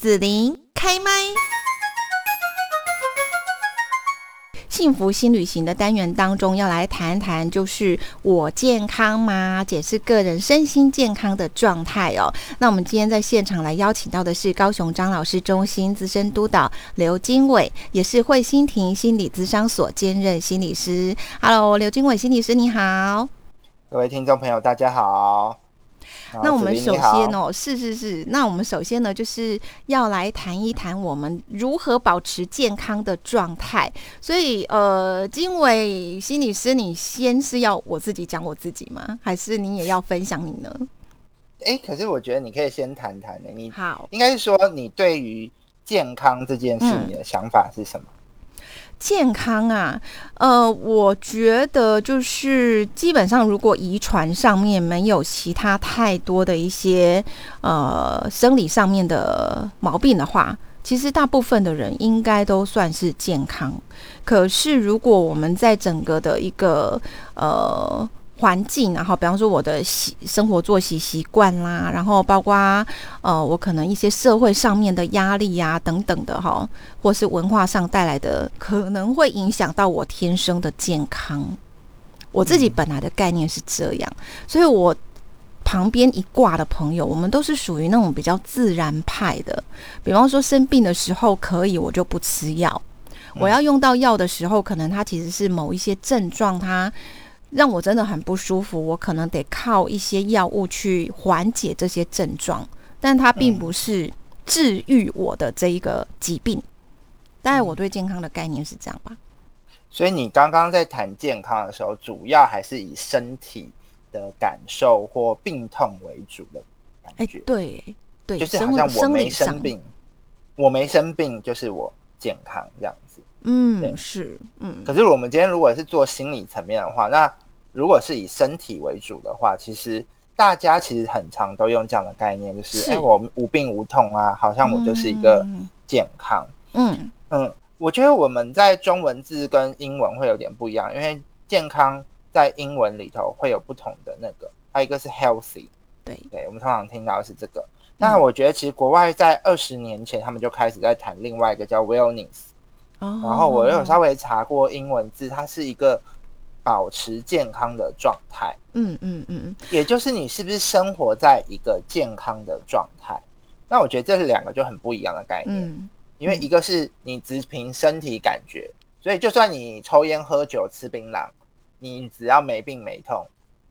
紫琳开麦。幸福新旅行的单元当中，要来谈谈，就是我健康吗？解释个人身心健康的状态哦。那我们今天在现场来邀请到的是高雄张老师中心资深督导刘经纬，也是慧心庭心理咨商所兼任心理师。Hello，刘经纬心理师你好，各位听众朋友大家好。那我们首先哦，是是是，那我们首先呢，就是要来谈一谈我们如何保持健康的状态。所以，呃，经纬心理师，你先是要我自己讲我自己吗？还是你也要分享你呢？哎，可是我觉得你可以先谈谈的，你好，应该是说你对于健康这件事，你的想法是什么？健康啊，呃，我觉得就是基本上，如果遗传上面没有其他太多的一些呃生理上面的毛病的话，其实大部分的人应该都算是健康。可是如果我们在整个的一个呃。环境，然后比方说我的习生活作息习惯啦，然后包括呃我可能一些社会上面的压力呀等等的哈，或是文化上带来的，可能会影响到我天生的健康。我自己本来的概念是这样，所以我旁边一挂的朋友，我们都是属于那种比较自然派的。比方说生病的时候可以，我就不吃药；我要用到药的时候，可能它其实是某一些症状它。让我真的很不舒服，我可能得靠一些药物去缓解这些症状，但它并不是治愈我的这一个疾病。大概我对健康的概念是这样吧。所以你刚刚在谈健康的时候，主要还是以身体的感受或病痛为主的感觉。对对，就是好像我没生病，我没生病就是我健康这样子。嗯，是，嗯。可是我们今天如果是做心理层面的话，那如果是以身体为主的话，其实大家其实很常都用这样的概念，就是哎，我无病无痛啊，好像我就是一个健康。嗯嗯，我觉得我们在中文字跟英文会有点不一样，因为健康在英文里头会有不同的那个，还有一个是 healthy。对对，我们通常听到的是这个。那我觉得其实国外在二十年前，他们就开始在谈另外一个叫 wellness。然后我有稍微查过英文字，它是一个保持健康的状态。嗯嗯嗯嗯，也就是你是不是生活在一个健康的状态？那我觉得这是两个就很不一样的概念。嗯，因为一个是你只凭身体感觉，所以就算你抽烟喝酒吃槟榔，你只要没病没痛，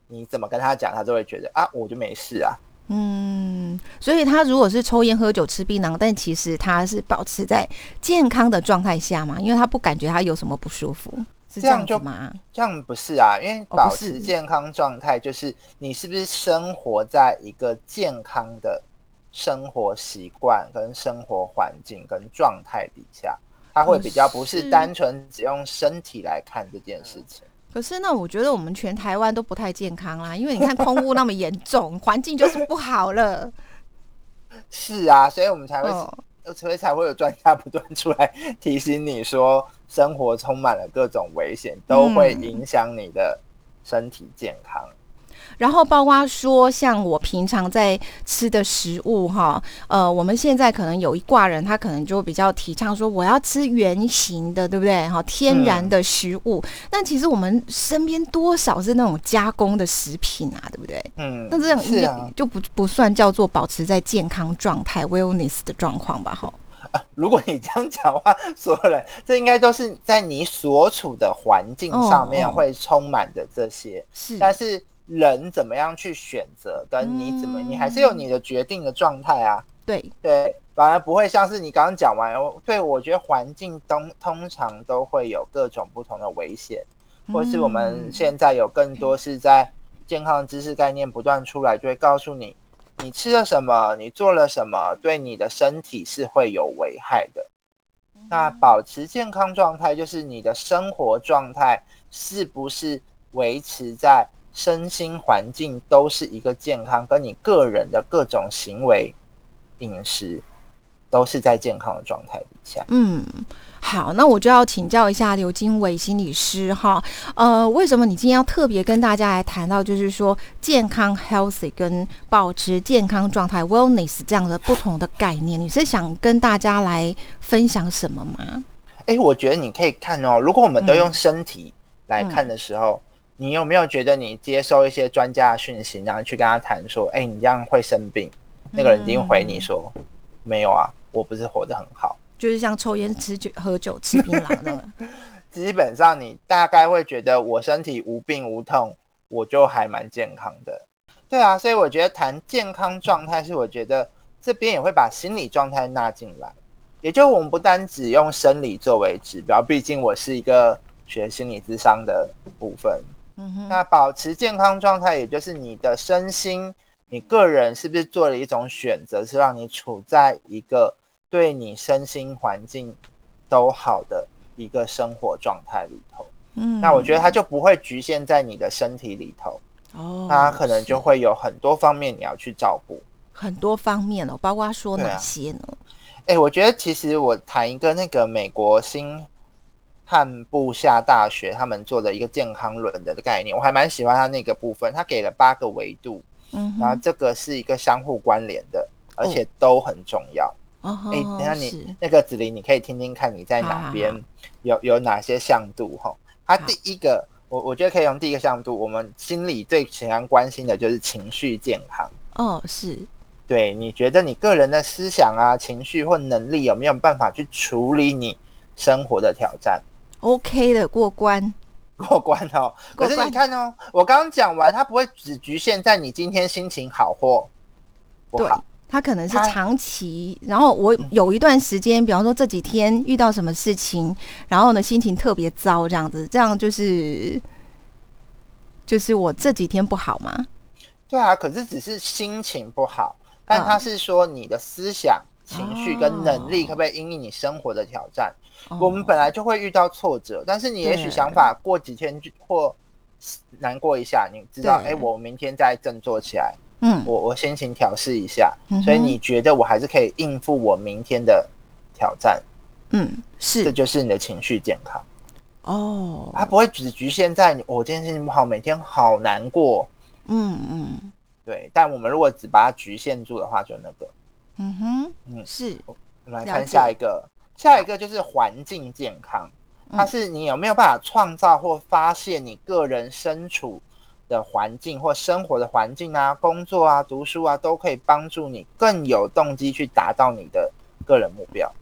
你怎么跟他讲，他都会觉得啊，我就没事啊。嗯，所以他如果是抽烟喝酒吃槟榔，但其实他是保持在健康的状态下嘛，因为他不感觉他有什么不舒服，是这样子吗？这样不是啊，因为保持健康状态就是你是不是生活在一个健康的生活习惯、跟生活环境、跟状态底下，他会比较不是单纯只用身体来看这件事情。可是呢，我觉得我们全台湾都不太健康啦，因为你看空污那么严重，环境就是不好了。是啊，所以我们才会，所以才会有专家不断出来提醒你说，生活充满了各种危险，都会影响你的身体健康。然后包括说，像我平常在吃的食物哈，呃，我们现在可能有一挂人，他可能就比较提倡说，我要吃原形的，对不对？哈，天然的食物。但其实我们身边多少是那种加工的食品啊，对不对？嗯，那这样是就不不算叫做保持在健康状态 （wellness） 的状况吧？哈。如果你这样讲话，所有人这应该都是在你所处的环境上面会充满的这些，是，但是。人怎么样去选择，跟你怎么，你还是有你的决定的状态啊。对对，反而不会像是你刚刚讲完。对我觉得环境通通常都会有各种不同的危险，或是我们现在有更多是在健康知识概念不断出来，就会告诉你，你吃了什么，你做了什么，对你的身体是会有危害的。那保持健康状态，就是你的生活状态是不是维持在。身心环境都是一个健康，跟你个人的各种行为、饮食都是在健康的状态底下。嗯。好，那我就要请教一下刘金伟心理师哈，呃，为什么你今天要特别跟大家来谈到，就是说健康 healthy 跟保持健康状态 wellness 这样的不同的概念？你是想跟大家来分享什么吗？哎，我觉得你可以看哦，如果我们都用身体来看的时候，你有没有觉得你接收一些专家的讯息，然后去跟他谈说，哎，你这样会生病？那个人一定回你说，没有啊，我不是活得很好。就是像抽烟、吃酒、喝酒、吃槟榔的，基本上你大概会觉得我身体无病无痛，我就还蛮健康的。对啊，所以我觉得谈健康状态是，我觉得这边也会把心理状态纳进来。也就我们不单只用生理作为指标，毕竟我是一个学心理智商的部分。嗯，那保持健康状态，也就是你的身心，你个人是不是做了一种选择，是让你处在一个。对你身心环境都好的一个生活状态里头，嗯，那我觉得它就不会局限在你的身体里头，哦，它可能就会有很多方面你要去照顾，很多方面哦，包括说哪些呢？哎，我觉得其实我谈一个那个美国新汉布夏大学他们做的一个健康轮的概念，我还蛮喜欢他那个部分，他给了八个维度，嗯，然后这个是一个相互关联的，而且都很重要。哦哎，等下你那个子琳，你可以听听看你在哪边有有哪些向度哈。他第一个，我我觉得可以用第一个向度，我们心里最常关心的就是情绪健康。哦，是，对，你觉得你个人的思想啊、情绪或能力有没有办法去处理你生活的挑战？OK 的，过关，过关哦。可是你看哦，我刚刚讲完，它不会只局限在你今天心情好或不好。他可能是长期，然后我有一段时间，比方说这几天遇到什么事情，然后呢心情特别糟，这样子，这样就是就是我这几天不好吗？对啊，可是只是心情不好，但他是说你的思想、情绪跟能力可不可以因应你生活的挑战？我们本来就会遇到挫折，但是你也许想法过几天就或难过一下，你知道，哎，我明天再振作起来。嗯，我我心情调试一下，所以你觉得我还是可以应付我明天的挑战？嗯，是，这就是你的情绪健康哦。它不会只局限在你，我今天心情不好，每天好难过。嗯嗯，对。但我们如果只把它局限住的话，就那个，嗯哼，嗯，是。我们来看下一个，下一个就是环境健康，它是你有没有办法创造或发现你个人身处。的环境或生活的环境啊，工作啊，读书啊，都可以帮助你更有动机去达到你的个人目标。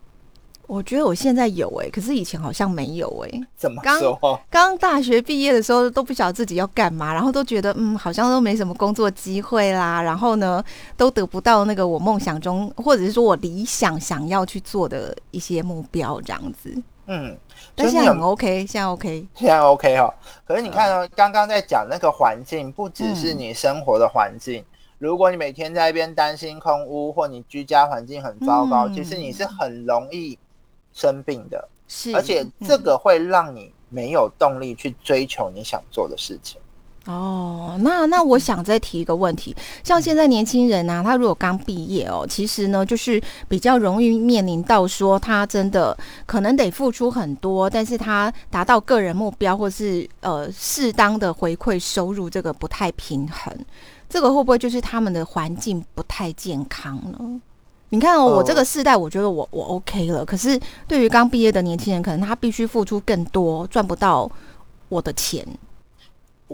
我觉得我现在有哎，可是以前好像没有哎。怎么说？刚大学毕业的时候都不晓得自己要干嘛，然后都觉得嗯，好像都没什么工作机会啦，然后呢，都得不到那个我梦想中或者是说我理想想要去做的一些目标这样子。嗯。但现在很 OK，现在 OK，现在 OK 哈。可是你看哦，刚刚在讲那个环境，不只是你生活的环境。如果你每天在一边担心空屋，或你居家环境很糟糕，其实你是很容易生病的。是，而且这个会让你没有动力去追求你想做的事情。哦，那那我想再提一个问题，像现在年轻人呢，他如果刚毕业哦，其实呢，就是比较容易面临到说，他真的可能得付出很多，但是他达到个人目标或是呃适当的回馈收入，这个不太平衡，这个会不会就是他们的环境不太健康呢？你看哦，我这个世代，我觉得我我 OK 了，可是对于刚毕业的年轻人，可能他必须付出更多，赚不到我的钱。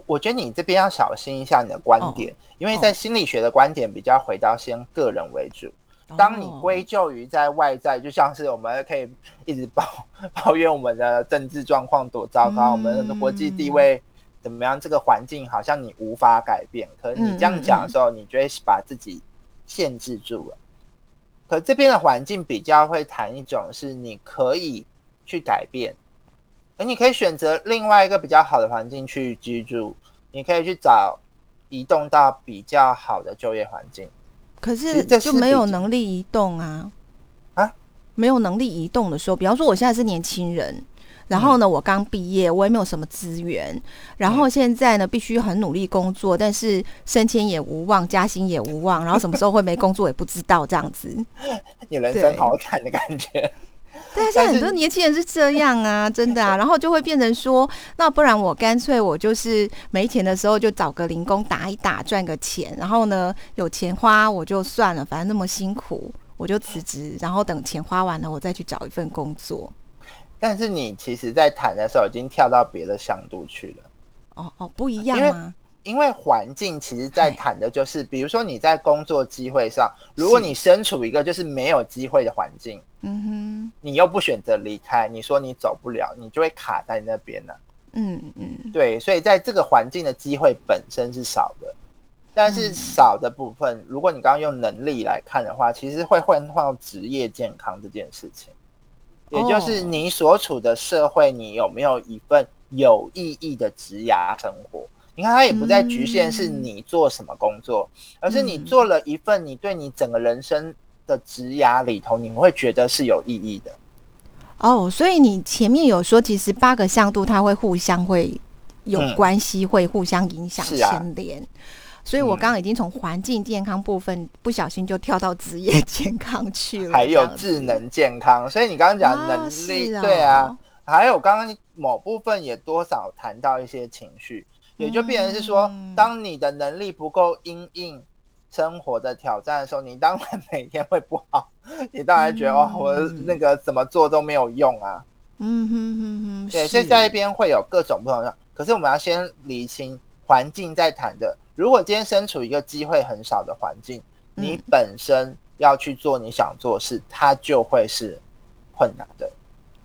我觉得你这边要小心一下你的观点，因为在心理学的观点比较回到先个人为主。当你归咎于在外在，就像是我们可以一直抱 抱怨我们的政治状况多糟糕，我们的国际地位怎么样，这个环境好像你无法改变。可是你这样讲的时候，你就会把自己限制住了。可这边的环境比较会谈一种是你可以去改变。你可以选择另外一个比较好的环境去居住，你可以去找移动到比较好的就业环境。可是就没有能力移动啊！啊，没有能力移动的时候，比方说我现在是年轻人，然后呢，我刚毕业，我也没有什么资源，然后现在呢，必须很努力工作，但是升迁也无望，加薪也无望，然后什么时候会没工作也不知道，这样子，你人生好惨的感觉。对啊，现在很多年轻人是这样啊，真的啊，然后就会变成说，那不然我干脆我就是没钱的时候就找个零工打一打，赚个钱，然后呢有钱花我就算了，反正那么辛苦，我就辞职，然后等钱花完了，我再去找一份工作。但是你其实，在谈的时候已经跳到别的向度去了。哦哦，不一样吗？因为环境其实，在谈的就是，比如说你在工作机会上，如果你身处一个就是没有机会的环境，嗯哼，你又不选择离开，你说你走不了，你就会卡在那边了。嗯嗯，对，所以在这个环境的机会本身是少的，但是少的部分，如果你刚刚用能力来看的话，其实会换到职业健康这件事情。也就是你所处的社会，你有没有一份有意义的职涯生活？你看，它也不再局限是你做什么工作，而是你做了一份你对你整个人生的职涯里头，你会觉得是有意义的。哦，所以你前面有说，其实八个向度它会互相会有关系，会互相影响牵连。所以我刚刚已经从环境健康部分不小心就跳到职业健康去了，还有智能健康。所以你刚刚讲能力，对啊，还有刚刚某部分也多少谈到一些情绪，也就变成是说，当你的能力不够应应生活的挑战的时候，你当然每天会不好，你当然觉得哦，我那个怎么做都没有用啊。嗯哼哼哼，对，所以在一边会有各种不同的，可是我们要先理清环境在谈的。如果今天身处一个机会很少的环境，你本身要去做你想做事，它就会是困难的。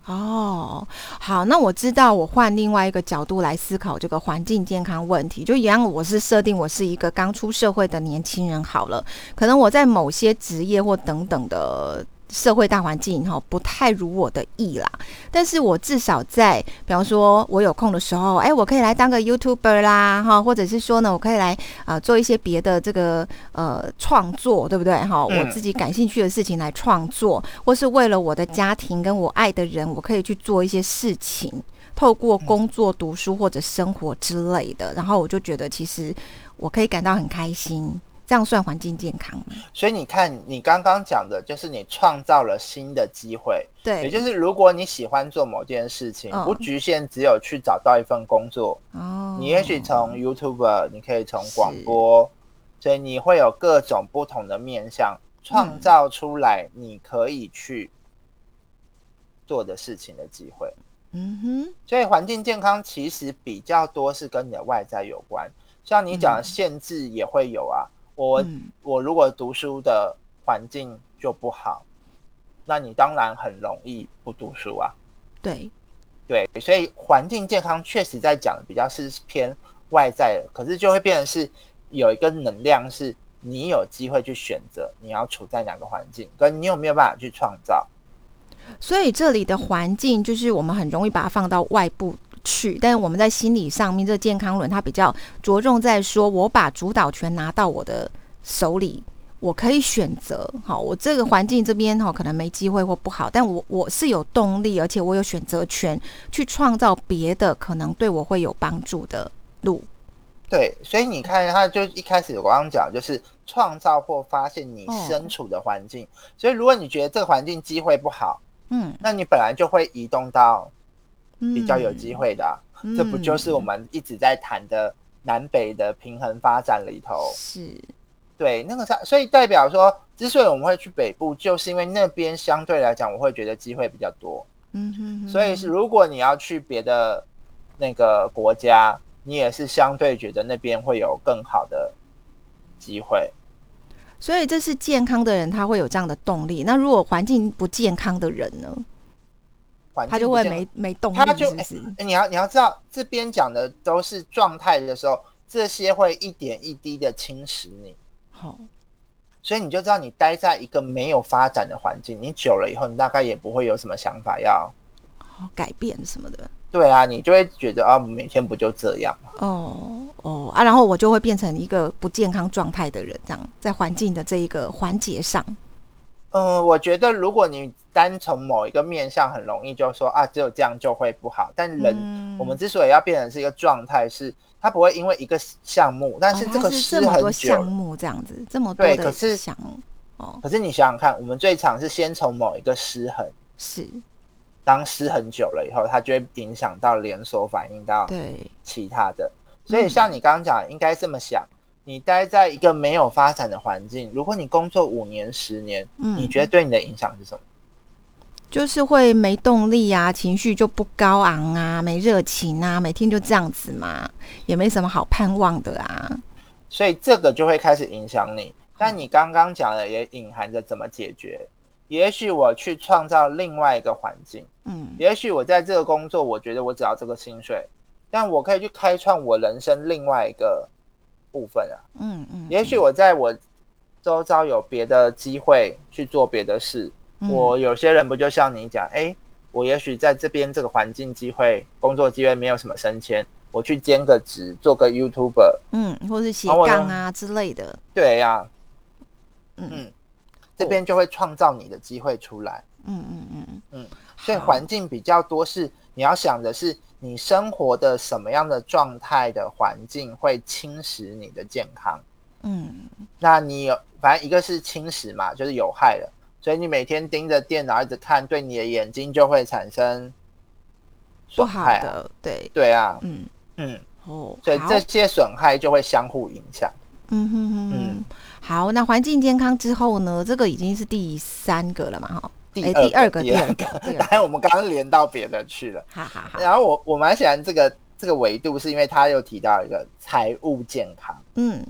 哦，好，那我知道，我换另外一个角度来思考这个环境健康问题，就一样，我是设定我是一个刚出社会的年轻人，好了，可能我在某些职业或等等的。社会大环境哈不太如我的意啦，但是我至少在，比方说我有空的时候，哎，我可以来当个 YouTuber 啦，哈，或者是说呢，我可以来啊做一些别的这个呃创作，对不对？哈，我自己感兴趣的事情来创作，或是为了我的家庭跟我爱的人，我可以去做一些事情，透过工作、读书或者生活之类的，然后我就觉得其实我可以感到很开心。这样算环境健康吗？所以你看，你刚刚讲的就是你创造了新的机会，对，也就是如果你喜欢做某件事情，不局限只有去找到一份工作，哦，你也许从 YouTube，你可以从广播，所以你会有各种不同的面向，创造出来你可以去做的事情的机会。嗯哼，所以环境健康其实比较多是跟你的外在有关，像你讲的限制也会有啊。我我如果读书的环境就不好，那你当然很容易不读书啊。对，对，所以环境健康确实在讲的比较是偏外在的，可是就会变成是有一个能量，是你有机会去选择你要处在哪个环境，跟你有没有办法去创造。所以这里的环境就是我们很容易把它放到外部。去，但是我们在心理上面，这个健康轮它比较着重在说，我把主导权拿到我的手里，我可以选择。好，我这个环境这边哈，可能没机会或不好，但我我是有动力，而且我有选择权去创造别的可能对我会有帮助的路。对，所以你看，他就一开始我刚刚讲，就是创造或发现你身处的环境。所以如果你觉得这个环境机会不好，嗯，那你本来就会移动到。比较有机会的，这不就是我们一直在谈的南北的平衡发展里头？是，对，那个所所以代表说，之所以我们会去北部，就是因为那边相对来讲，我会觉得机会比较多。嗯哼，所以是如果你要去别的那个国家，你也是相对觉得那边会有更好的机会。所以这是健康的人，他会有这样的动力。那如果环境不健康的人呢？他就会没没动力，他就你要你要知道，这边讲的都是状态的时候，这些会一点一滴的侵蚀你。好，所以你就知道，你待在一个没有发展的环境，你久了以后，你大概也不会有什么想法要改变什么的。对啊，你就会觉得啊，每天不就这样吗哦哦啊，然后我就会变成一个不健康状态的人，这样在环境的这一个环节上。嗯，我觉得如果你单从某一个面向，很容易就说啊，只有这样就会不好。但人，我们之所以要变成是一个状态，是它不会因为一个项目，但是这个失很久，项目这样子这么多的项目哦。可是你想想看，我们最常是先从某一个失衡，是当失衡久了以后，它就会影响到连锁反应到对其他的。所以像你刚刚讲，应该这么想。你待在一个没有发展的环境，如果你工作五年、十年，嗯，你觉得对你的影响是什么？就是会没动力啊，情绪就不高昂啊，没热情啊，每天就这样子嘛，也没什么好盼望的啊。所以这个就会开始影响你。但你刚刚讲的也隐含着怎么解决？也许我去创造另外一个环境，嗯，也许我在这个工作，我觉得我只要这个薪水，但我可以去开创我人生另外一个。部分啊，嗯嗯，也许我在我周遭有别的机会去做别的事，我有些人不就像你讲，哎，我也许在这边这个环境机会、工作机会没有什么升迁，我去兼个职，做个 YouTuber，嗯，或是斜杠啊之类的，对呀，嗯，这边就会创造你的机会出来，嗯嗯嗯。嗯，所以环境比较多是你要想的是。你生活的什么样的状态的环境会侵蚀你的健康？嗯，那你有反正一个是侵蚀嘛，就是有害的，所以你每天盯着电脑一直看，对你的眼睛就会产生不好的。对对啊，嗯嗯哦，所以这些损害就会相互影响。嗯哼哼嗯，好，那环境健康之后呢？这个已经是第三个了嘛？哈。第二个，第二个，当然 我们刚刚连到别的去了。哈哈哈。然后我我蛮喜欢这个这个维度，是因为他又提到一个财务健康。嗯。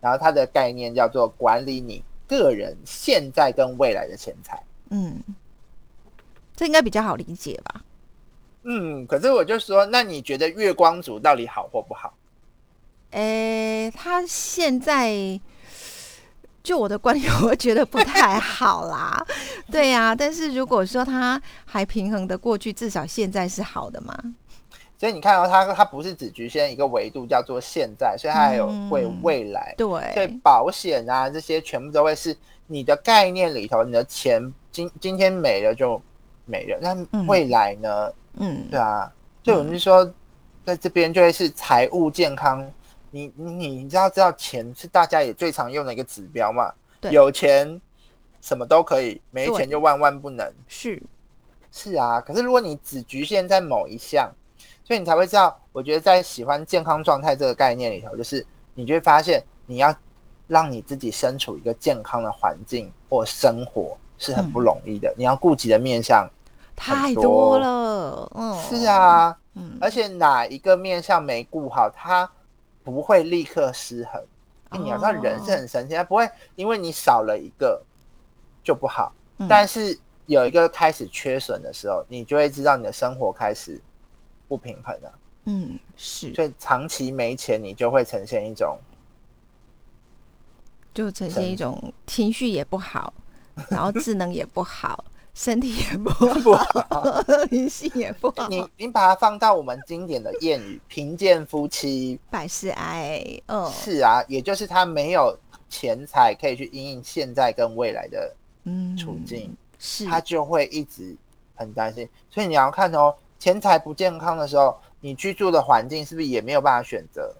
然后他的概念叫做管理你个人现在跟未来的钱财。嗯。这应该比较好理解吧？嗯。可是我就说，那你觉得月光族到底好或不好？诶，他现在。就我的观点，我觉得不太好啦。对呀，但是如果说他还平衡的过去，至少现在是好的嘛。所以你看到它，它不是只局限一个维度，叫做现在，所以它还有会未来。对，所以保险啊这些全部都会是你的概念里头，你的钱今今天没了就没了，那未来呢？嗯，对啊，就我们说在这边就会是财务健康。你你你知道知道钱是大家也最常用的一个指标嘛？对，有钱什么都可以，没钱就万万不能。是是啊，可是如果你只局限在某一项，所以你才会知道。我觉得在喜欢健康状态这个概念里头，就是你就会发现，你要让你自己身处一个健康的环境或生活是很不容易的。你要顾及的面向太多了，嗯，是啊，嗯，而且哪一个面向没顾好，它。不会立刻失衡，你要知道人是很神奇，他不会因为你少了一个就不好，但是有一个开始缺损的时候，你就会知道你的生活开始不平衡的。嗯，是，所以长期没钱，你就会呈现一种，就呈现一种情绪也不好，然后智能也不好。身体也不好，灵性也不好。你你把它放到我们经典的谚语“贫贱夫妻百事哀”。嗯，是啊，也就是他没有钱财可以去应应现在跟未来的嗯处境，是，他就会一直很担心。所以你要看哦，钱财不健康的时候，你居住的环境是不是也没有办法选择？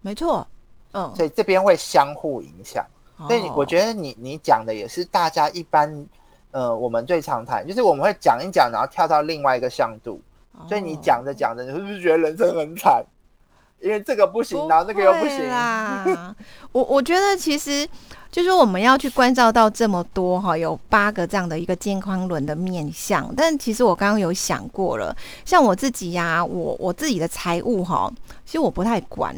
没错，嗯，所以这边会相互影响。所以我觉得你你讲的也是大家一般。呃，我们最常谈就是我们会讲一讲，然后跳到另外一个向度。所以你讲着讲着，你是不是觉得人生很惨？因为这个不行，然后那个又不行啦。我我觉得其实就是我们要去关照到这么多哈，有八个这样的一个健康轮的面相。但其实我刚刚有想过了，像我自己呀，我我自己的财务哈，其实我不太管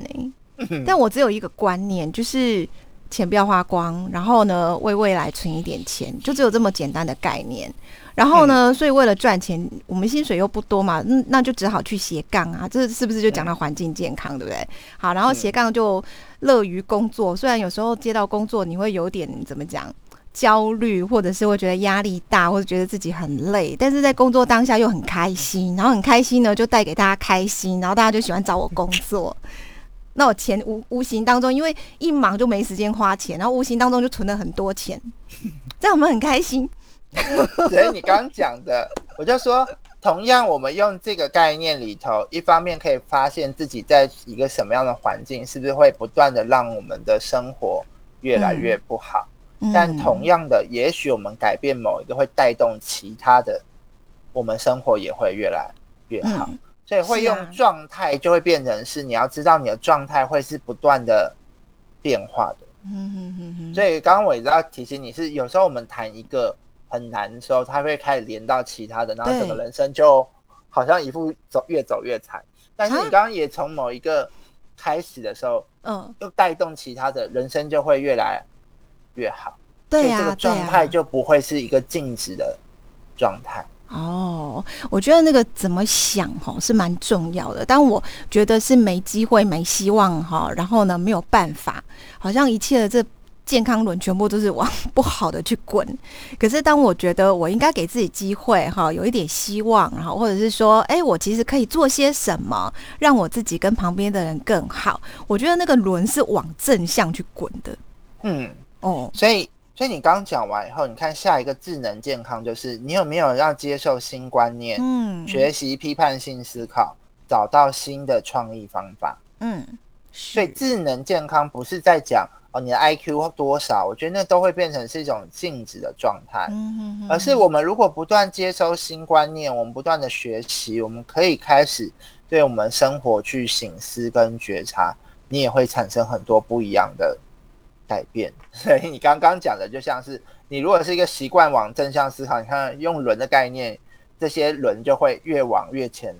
哎，但我只有一个观念就是。钱不要花光，然后呢，为未来存一点钱，就只有这么简单的概念。然后呢，所以为了赚钱，我们薪水又不多嘛，嗯，那就只好去斜杠啊。这是不是就讲到环境健康，对不对？好，然后斜杠就乐于工作，虽然有时候接到工作你会有点怎么讲焦虑，或者是会觉得压力大，或者觉得自己很累，但是在工作当下又很开心，然后很开心呢，就带给大家开心，然后大家就喜欢找我工作。那我钱无无形当中，因为一忙就没时间花钱，然后无形当中就存了很多钱，这样我们很开心。所以你刚刚讲的，我就说，同样我们用这个概念里头，一方面可以发现自己在一个什么样的环境，是不是会不断的让我们的生活越来越不好？但同样的，也许我们改变某一个，会带动其他的，我们生活也会越来越好。所以会用状态，就会变成是你要知道你的状态会是不断的变化的。嗯嗯嗯嗯。所以刚刚我也知道提醒你是，有时候我们谈一个很难的时候，他会开始连到其他的，然后整个人生就好像一副走越走越惨。但是你刚刚也从某一个开始的时候，嗯，又带动其他的人生就会越来越好。对呀，这个状态就不会是一个静止的状态。哦，我觉得那个怎么想哈是蛮重要的，但我觉得是没机会、没希望哈，然后呢没有办法，好像一切的这健康轮全部都是往不好的去滚。可是当我觉得我应该给自己机会哈，有一点希望，然后或者是说，哎，我其实可以做些什么，让我自己跟旁边的人更好。我觉得那个轮是往正向去滚的。嗯，哦，所以。所以你刚讲完以后，你看下一个智能健康就是你有没有要接受新观念，嗯，学习批判性思考，找到新的创意方法，嗯，所以智能健康不是在讲哦你的 I Q 多少，我觉得那都会变成是一种静止的状态，嗯而是我们如果不断接收新观念，我们不断的学习，我们可以开始对我们生活去醒思跟觉察，你也会产生很多不一样的。改变，所以你刚刚讲的就像是你如果是一个习惯往正向思考，你看用轮的概念，这些轮就会越往越前，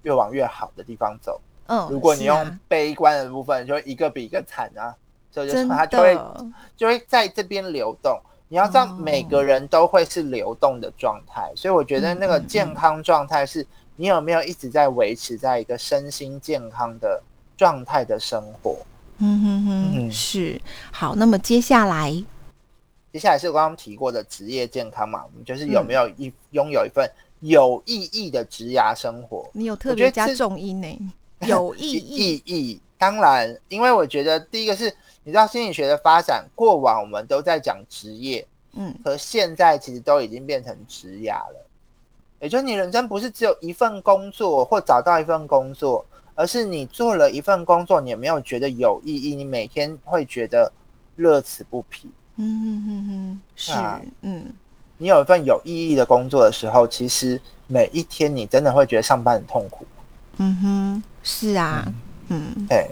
越往越好的地方走。嗯，如果你用悲观的部分，就会一个比一个惨啊，所以就它就会就会在这边流动。你要知道，每个人都会是流动的状态，所以我觉得那个健康状态是你有没有一直在维持在一个身心健康的状态的生活。嗯哼哼，是好。那么接下来，接下来是我刚刚提过的职业健康嘛？我们就是有没有一拥有一份有意义的职涯生活？你有特别加重音呢？有意义，意义。当然，因为我觉得第一个是，你知道心理学的发展，过往我们都在讲职业，嗯，可现在其实都已经变成职涯了。也就是你人生不是只有一份工作，或找到一份工作。而是你做了一份工作，你有没有觉得有意义？你每天会觉得乐此不疲。嗯嗯嗯嗯，是嗯，你有一份有意义的工作的时候，其实每一天你真的会觉得上班很痛苦。嗯哼，是啊，嗯，对。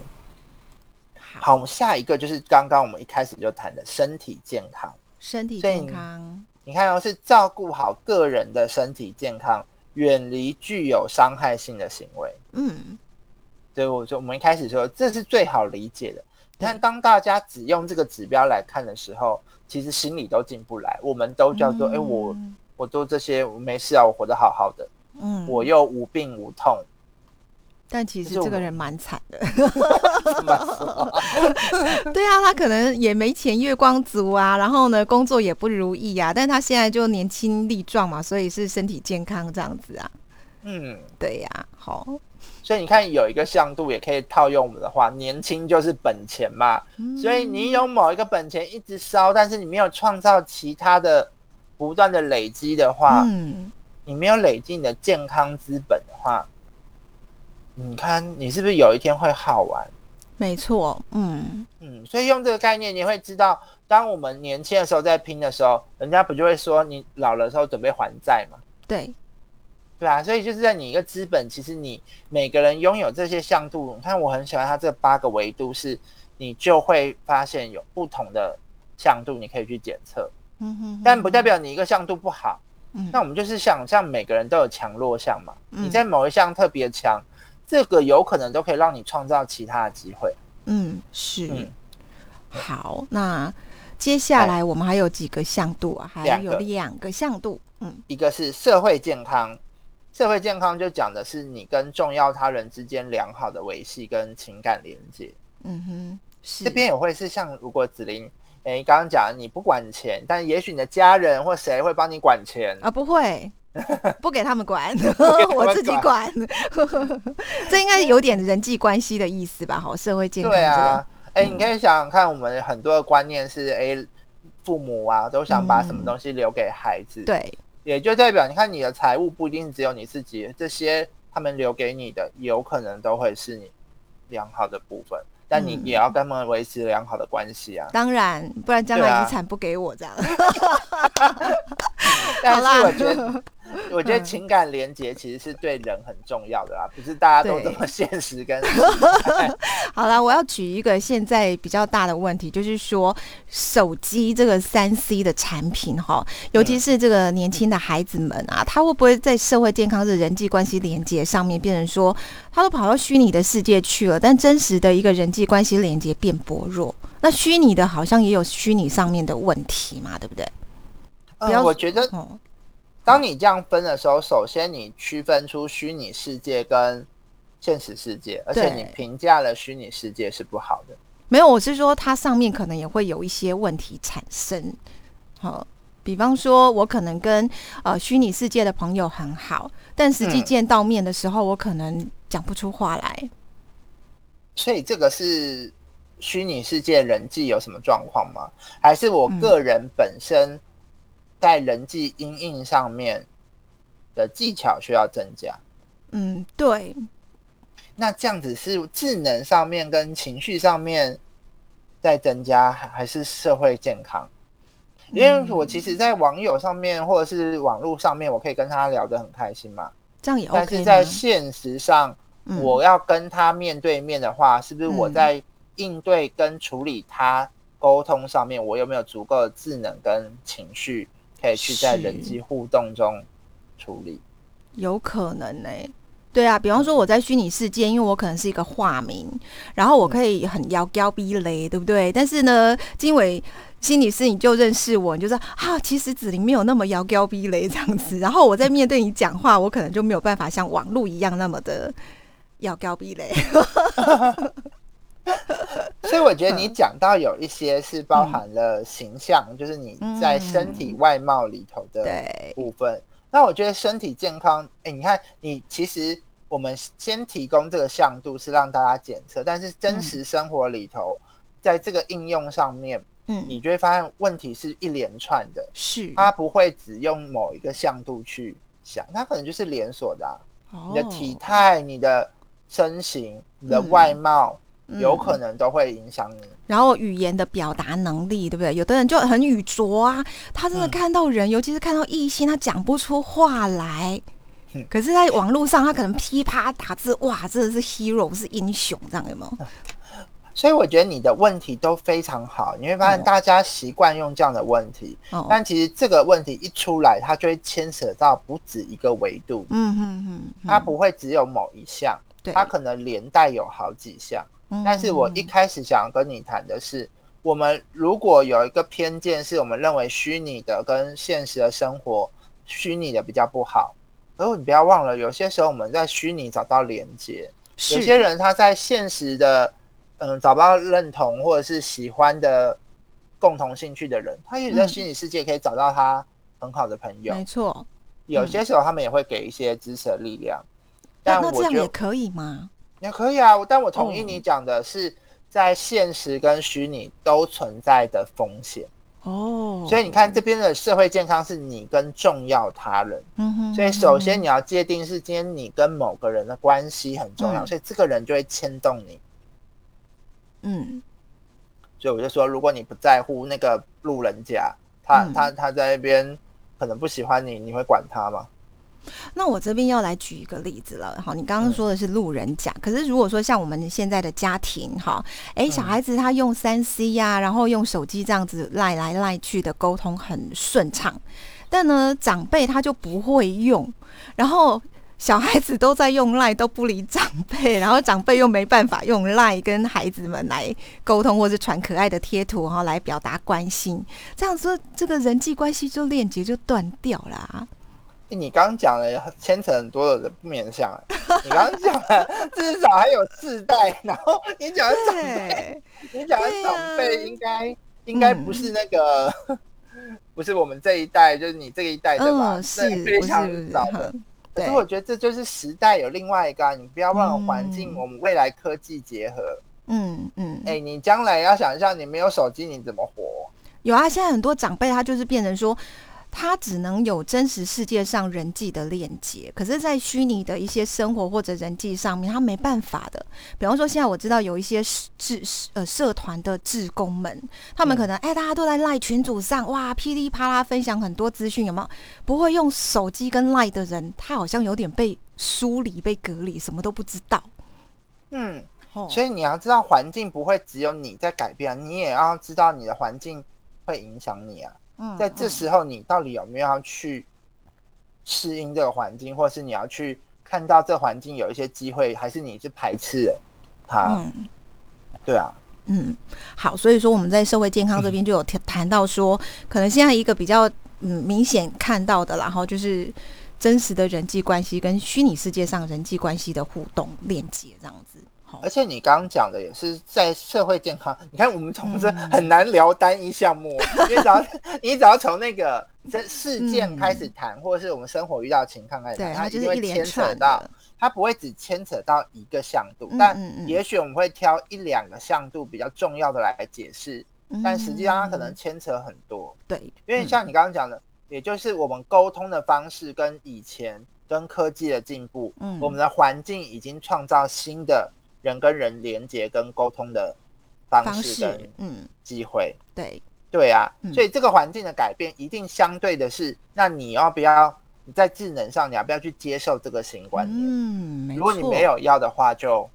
好，我们下一个就是刚刚我们一开始就谈的身体健康。身体健康，你看哦，是照顾好个人的身体健康，远离具有伤害性的行为。嗯。所以我说，我们一开始说这是最好理解的。但当大家只用这个指标来看的时候，其实心里都进不来。我们都叫做，哎，我我做这些我没事啊，我活得好好的，嗯，我又无病无痛。但其实这个人蛮惨的。对啊，他可能也没钱，月光族啊，然后呢，工作也不如意啊。但是他现在就年轻力壮嘛，所以是身体健康这样子啊。嗯，对呀，好。所以你看，有一个向度也可以套用我们的话，年轻就是本钱嘛。所以你有某一个本钱一直烧，但是你没有创造其他的不断的累积的话，嗯，你没有累积你的健康资本的话，你看你是不是有一天会耗完？没错，嗯嗯。所以用这个概念，你会知道，当我们年轻的时候在拼的时候，人家不就会说你老了时候准备还债吗？对。对啊，所以就是在你一个资本，其实你每个人拥有这些向度，你看我很喜欢它这八个维度，是你就会发现有不同的向度，你可以去检测。嗯哼，但不代表你一个向度不好。嗯，那我们就是想，像每个人都有强弱项嘛。你在某一项特别强，这个有可能都可以让你创造其他的机会。嗯，是。好，那接下来我们还有几个向度啊？还有两个向度。嗯，一个是社会健康。社会健康就讲的是你跟重要他人之间良好的维系跟情感连接。嗯哼，这边也会是像如果子琳，哎，刚刚讲你不管钱，但也许你的家人或谁会帮你管钱啊？不会，不给他们管，我自己管。这应该有点人际关系的意思吧？好，社会健康。对啊，哎，你可以想想看，我们很多的观念是，哎，父母啊都想把什么东西留给孩子。对，也就代表你看你的财务不一定只有你自己，这些他们留给你的，有可能都会是你良好的部分。但你也要跟他们维持良好的关系啊！当然，不然将来遗产不给我这样。但是我觉得。我觉得情感连接其实是对人很重要的啦，不是大家都这么现实跟。好了，我要举一个现在比较大的问题，就是说手机这个三 C 的产品哈，尤其是这个年轻的孩子们啊，他会不会在社会健康的人际关系连接上面变成说，他都跑到虚拟的世界去了，但真实的一个人际关系连接变薄弱？那虚拟的好像也有虚拟上面的问题嘛，对不对？嗯，我觉得。当你这样分的时候，首先你区分出虚拟世界跟现实世界，而且你评价了虚拟世界是不好的。没有，我是说它上面可能也会有一些问题产生。好，比方说我可能跟呃虚拟世界的朋友很好，但实际见到面的时候，我可能讲不出话来。所以这个是虚拟世界人际有什么状况吗？还是我个人本身？在人际阴影上面的技巧需要增加。嗯，对。那这样子是智能上面跟情绪上面在增加，还是社会健康？因为我其实，在网友上面或者是网络上面，我可以跟他聊得很开心嘛。这样也 OK。但是在现实上，我要跟他面对面的话，是不是我在应对跟处理他沟通上面，我有没有足够的智能跟情绪？可以去在人际互动中处理，有可能呢。对啊，比方说我在虚拟世界，因为我可能是一个化名，然后我可以很妖娇逼雷，对不对？但是呢，经纬心理师你就认识我，你就说啊，其实子玲没有那么妖娇逼雷这样子。然后我在面对你讲话，我可能就没有办法像网络一样那么的妖娇逼雷。所以我觉得你讲到有一些是包含了形象，就是你在身体外貌里头的部分。那我觉得身体健康，哎，你看你其实我们先提供这个向度是让大家检测，但是真实生活里头，在这个应用上面，嗯，你就会发现问题是一连串的，是它不会只用某一个向度去想，它可能就是连锁的。你的体态、你的身形、你的外貌。有可能都会影响你，然后语言的表达能力，对不对？有的人就很语拙啊，他真的看到人，尤其是看到异性，他讲不出话来。可是，在网络上，他可能噼啪打字，哇，真的是 hero，是英雄，这样有没有？所以我觉得你的问题都非常好，你会发现大家习惯用这样的问题，但其实这个问题一出来，它就会牵扯到不止一个维度。嗯嗯嗯，它不会只有某一项，它可能连带有好几项。但是我一开始想跟你谈的是，我们如果有一个偏见，是我们认为虚拟的跟现实的生活，虚拟的比较不好。而你不要忘了，有些时候我们在虚拟找到连接，有些人他在现实的，嗯，找不到认同或者是喜欢的共同兴趣的人，他也在虚拟世界可以找到他很好的朋友。没错，有些时候他们也会给一些支持的力量。但那这样也可以吗？也可以啊，但我同意你讲的是，在现实跟虚拟都存在的风险哦。所以你看这边的社会健康是你跟重要他人，嗯哼。所以首先你要界定是今天你跟某个人的关系很重要，所以这个人就会牵动你。嗯。所以我就说，如果你不在乎那个路人甲，他他他在那边可能不喜欢你，你会管他吗？那我这边要来举一个例子了，好，你刚刚说的是路人甲，可是如果说像我们现在的家庭，哈，哎，小孩子他用三 C 呀，然后用手机这样子赖来赖去的沟通很顺畅，但呢，长辈他就不会用，然后小孩子都在用赖都不理长辈，然后长辈又没办法用赖跟孩子们来沟通，或是传可爱的贴图，然后来表达关心，这样子这个人际关系就链接就断掉了。你刚刚讲了牵扯很多的不面相，你刚刚讲了至少还有四代，然后你讲的长辈，你讲的长辈应该应该不是那个 不是我们这一代，就是你这一代的吧？是非常早的。可是我觉得这就是时代有另外一个，你不要忘了环境，我们未来科技结合。嗯嗯。哎，你将来要想象你没有手机你怎么活？有啊，现在很多长辈他就是变成说。它只能有真实世界上人际的链接，可是，在虚拟的一些生活或者人际上面，它没办法的。比方说，现在我知道有一些志呃社团的志工们，他们可能哎，大家都在赖群组上，哇，噼里啪啦分享很多资讯，有没有？不会用手机跟赖的人，他好像有点被疏离、被隔离，什么都不知道。嗯，所以你要知道，环境不会只有你在改变，你也要知道你的环境会影响你啊。在这时候，你到底有没有要去适应这个环境，或是你要去看到这环境有一些机会，还是你是排斥它？嗯，对啊，嗯，好，所以说我们在社会健康这边就有谈谈到说，可能现在一个比较嗯明显看到的，然后就是真实的人际关系跟虚拟世界上人际关系的互动链接这样子。而且你刚刚讲的也是在社会健康，你看我们总是很难聊单一项目，因为只要你只要从那个这事件开始谈，或者是我们生活遇到情况开始谈，它就会牵扯到，它不会只牵扯到一个向度，但也许我们会挑一两个向度比较重要的来解释，但实际上它可能牵扯很多。对，因为像你刚刚讲的，也就是我们沟通的方式跟以前跟科技的进步，嗯，我们的环境已经创造新的。人跟人连接跟沟通的方式跟嗯。机会，对。对啊，所以这个环境的改变一定相对的是，那你要不要你在智能上你要不要去接受这个新观念？嗯，如果你没有要的话，就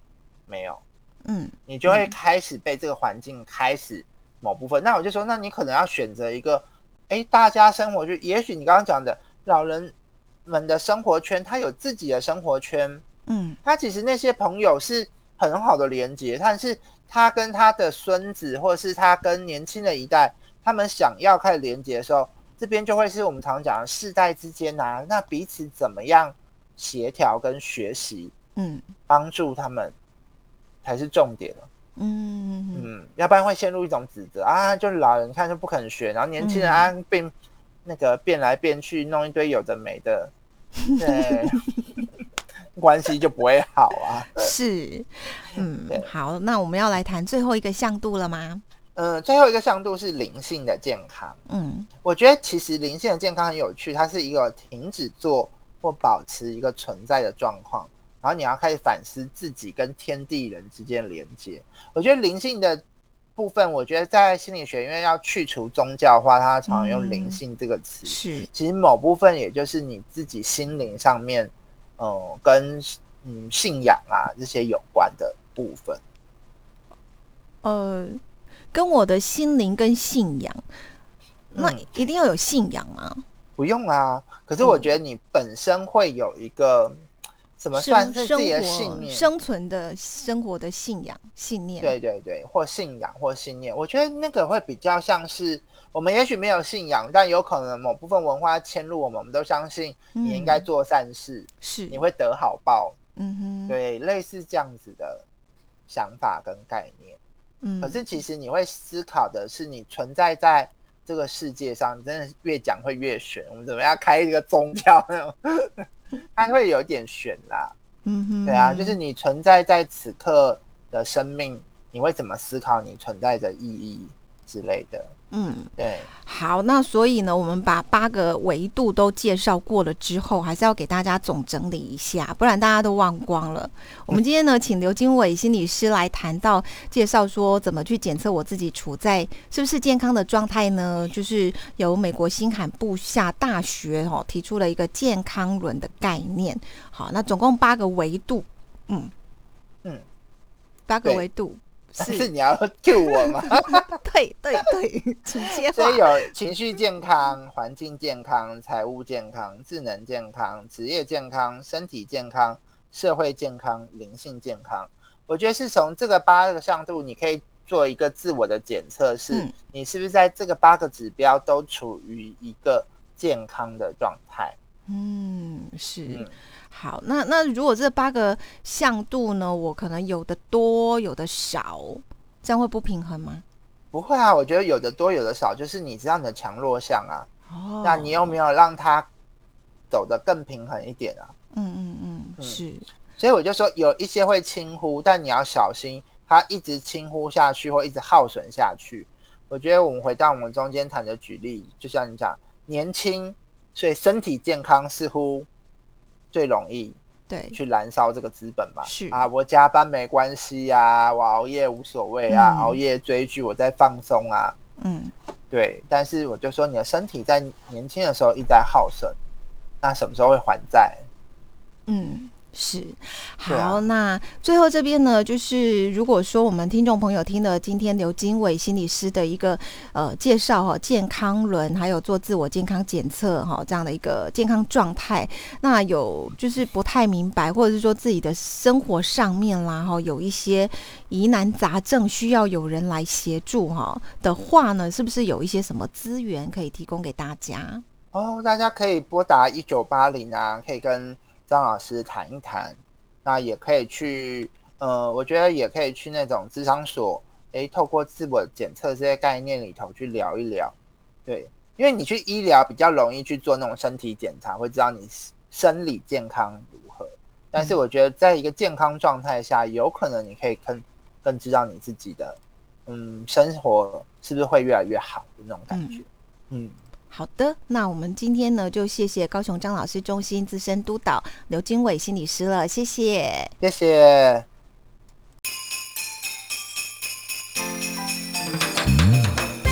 没有，嗯，你就会开始被这个环境开始某部分。那我就说，那你可能要选择一个，哎，大家生活就也许你刚刚讲的老人们的生活圈，他有自己的生活圈，嗯，他其实那些朋友是。很好的连接，但是他跟他的孙子，或者是他跟年轻的一代，他们想要开始连接的时候，这边就会是我们常讲的世代之间啊，那彼此怎么样协调跟学习，嗯，帮助他们才是重点嗯嗯，要不然会陷入一种指责啊，就是老人看就不肯学，然后年轻人啊变那个变来变去，弄一堆有的没的，对。关系就不会好啊。是，嗯，好，那我们要来谈最后一个向度了吗？嗯，最后一个向度是灵性的健康。嗯，我觉得其实灵性的健康很有趣，它是一个停止做或保持一个存在的状况，然后你要开始反思自己跟天地人之间连接。我觉得灵性的部分，我觉得在心理学因为要去除宗教化，它常常用灵性这个词。是，其实某部分也就是你自己心灵上面。哦，跟嗯信仰啊这些有关的部分，呃，跟我的心灵跟信仰，那一定要有信仰吗？不用啊，可是我觉得你本身会有一个怎么算是自己的信念、生存的生活的信仰、信念？对对对，或信仰或信念，我觉得那个会比较像是。我们也许没有信仰，但有可能某部分文化迁入我们，我们都相信你应该做善事，是你会得好报。嗯哼，对，类似这样子的想法跟概念。嗯，可是其实你会思考的是，你存在在这个世界上，真的越讲会越悬。我们怎么样开一个宗教那种，它会有点悬啦。嗯哼，对啊，就是你存在在此刻的生命，你会怎么思考你存在的意义之类的。嗯，对，好，那所以呢，我们把八个维度都介绍过了之后，还是要给大家总整理一下，不然大家都忘光了。我们今天呢，请刘经纬心理师来谈到介绍说，怎么去检测我自己处在是不是健康的状态呢？就是由美国新罕布夏大学哦提出了一个健康轮的概念。好，那总共八个维度，嗯嗯，八个维度。是你要救我吗？对对对，请接所以有情绪健康、环境健康、财务健康、智能健康、职业健康、身体健康、社会健康、灵性健康。我觉得是从这个八个向度，你可以做一个自我的检测，是你是不是在这个八个指标都处于一个健康的状态？嗯，是。好，那那如果这八个向度呢，我可能有的多，有的少，这样会不平衡吗？不会啊，我觉得有的多，有的少，就是你知道你的强弱项啊。哦，那你有没有让它走得更平衡一点啊？嗯嗯嗯，是。所以我就说有一些会轻忽，但你要小心，它一直轻忽下去或一直耗损下去。我觉得我们回到我们中间谈的举例，就像你讲，年轻，所以身体健康似乎最容易对去燃烧这个资本嘛。是啊，我加班没关系呀，我熬夜无所谓啊，熬夜追剧我在放松啊。嗯，对。但是我就说你的身体在年轻的时候一直在耗损，那什么时候会还债？嗯。是，好，那最后这边呢，就是如果说我们听众朋友听了今天刘经纬心理师的一个呃介绍哈，健康轮还有做自我健康检测哈这样的一个健康状态，那有就是不太明白，或者是说自己的生活上面啦哈有一些疑难杂症需要有人来协助哈的话呢，是不是有一些什么资源可以提供给大家？哦，大家可以拨打一九八零啊，可以跟。张老师谈一谈，那也可以去，呃，我觉得也可以去那种智商所，诶，透过自我检测这些概念里头去聊一聊，对，因为你去医疗比较容易去做那种身体检查，会知道你生理健康如何，但是我觉得在一个健康状态下，有可能你可以更更知道你自己的，嗯，生活是不是会越来越好的那种感觉，嗯。好的，那我们今天呢，就谢谢高雄张老师中心资深督导刘经纬心理师了，谢谢，谢谢。